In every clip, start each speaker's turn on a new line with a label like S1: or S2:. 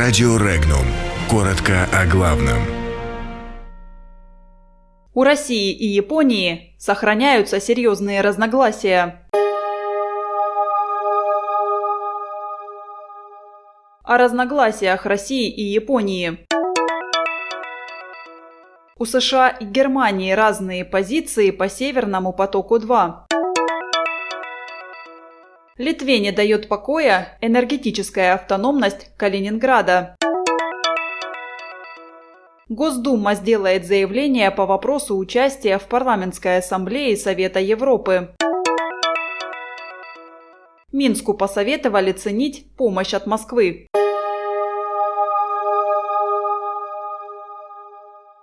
S1: Радио Регнум. Коротко о главном.
S2: У России и Японии сохраняются серьезные разногласия. О разногласиях России и Японии. У США и Германии разные позиции по Северному потоку-2. Литве не дает покоя энергетическая автономность Калининграда. Госдума сделает заявление по вопросу участия в парламентской ассамблее Совета Европы. Минску посоветовали ценить помощь от Москвы.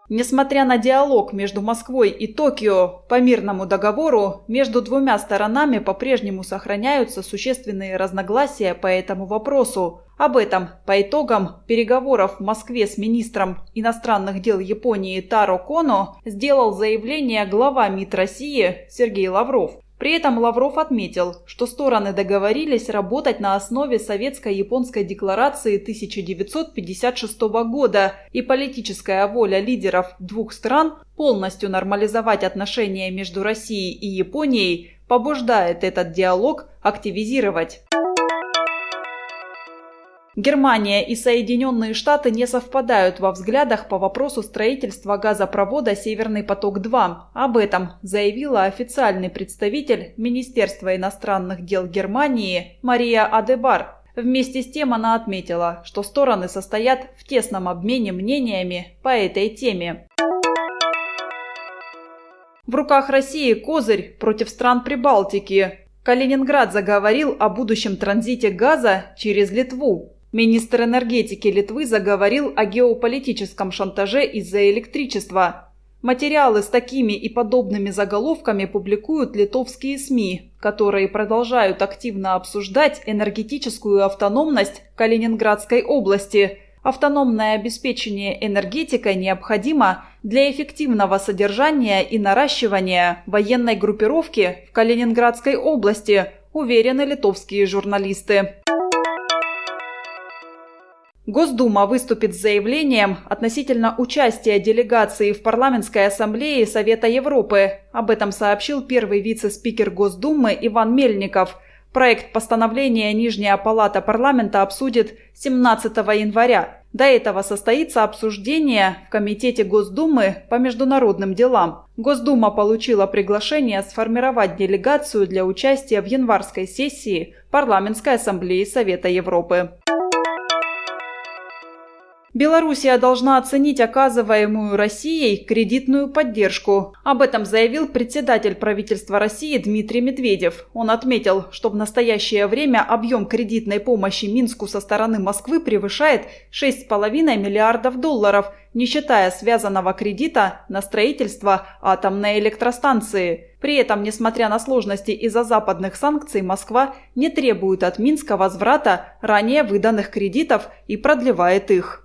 S2: Несмотря на диалог между Москвой и Токио по мирному договору, между двумя сторонами по-прежнему сохраняются существенные разногласия по этому вопросу. Об этом по итогам переговоров в Москве с министром иностранных дел Японии Таро Коно сделал заявление глава МИД России Сергей Лавров. При этом Лавров отметил, что стороны договорились работать на основе Советско-японской декларации 1956 года и политическая воля лидеров двух стран полностью нормализовать отношения между Россией и Японией побуждает этот диалог активизировать. Германия и Соединенные Штаты не совпадают во взглядах по вопросу строительства газопровода «Северный поток-2». Об этом заявила официальный представитель Министерства иностранных дел Германии Мария Адебар. Вместе с тем она отметила, что стороны состоят в тесном обмене мнениями по этой теме. В руках России козырь против стран Прибалтики. Калининград заговорил о будущем транзите газа через Литву. Министр энергетики Литвы заговорил о геополитическом шантаже из-за электричества. Материалы с такими и подобными заголовками публикуют литовские СМИ, которые продолжают активно обсуждать энергетическую автономность Калининградской области. Автономное обеспечение энергетикой необходимо для эффективного содержания и наращивания военной группировки в Калининградской области, уверены литовские журналисты. Госдума выступит с заявлением относительно участия делегации в парламентской ассамблее Совета Европы. Об этом сообщил первый вице-спикер Госдумы Иван Мельников. Проект постановления Нижняя палата парламента обсудит 17 января. До этого состоится обсуждение в Комитете Госдумы по международным делам. Госдума получила приглашение сформировать делегацию для участия в январской сессии Парламентской ассамблеи Совета Европы. Белоруссия должна оценить оказываемую Россией кредитную поддержку. Об этом заявил председатель правительства России Дмитрий Медведев. Он отметил, что в настоящее время объем кредитной помощи Минску со стороны Москвы превышает 6,5 миллиардов долларов, не считая связанного кредита на строительство атомной электростанции. При этом, несмотря на сложности из-за западных санкций, Москва не требует от Минска возврата ранее выданных кредитов и продлевает их.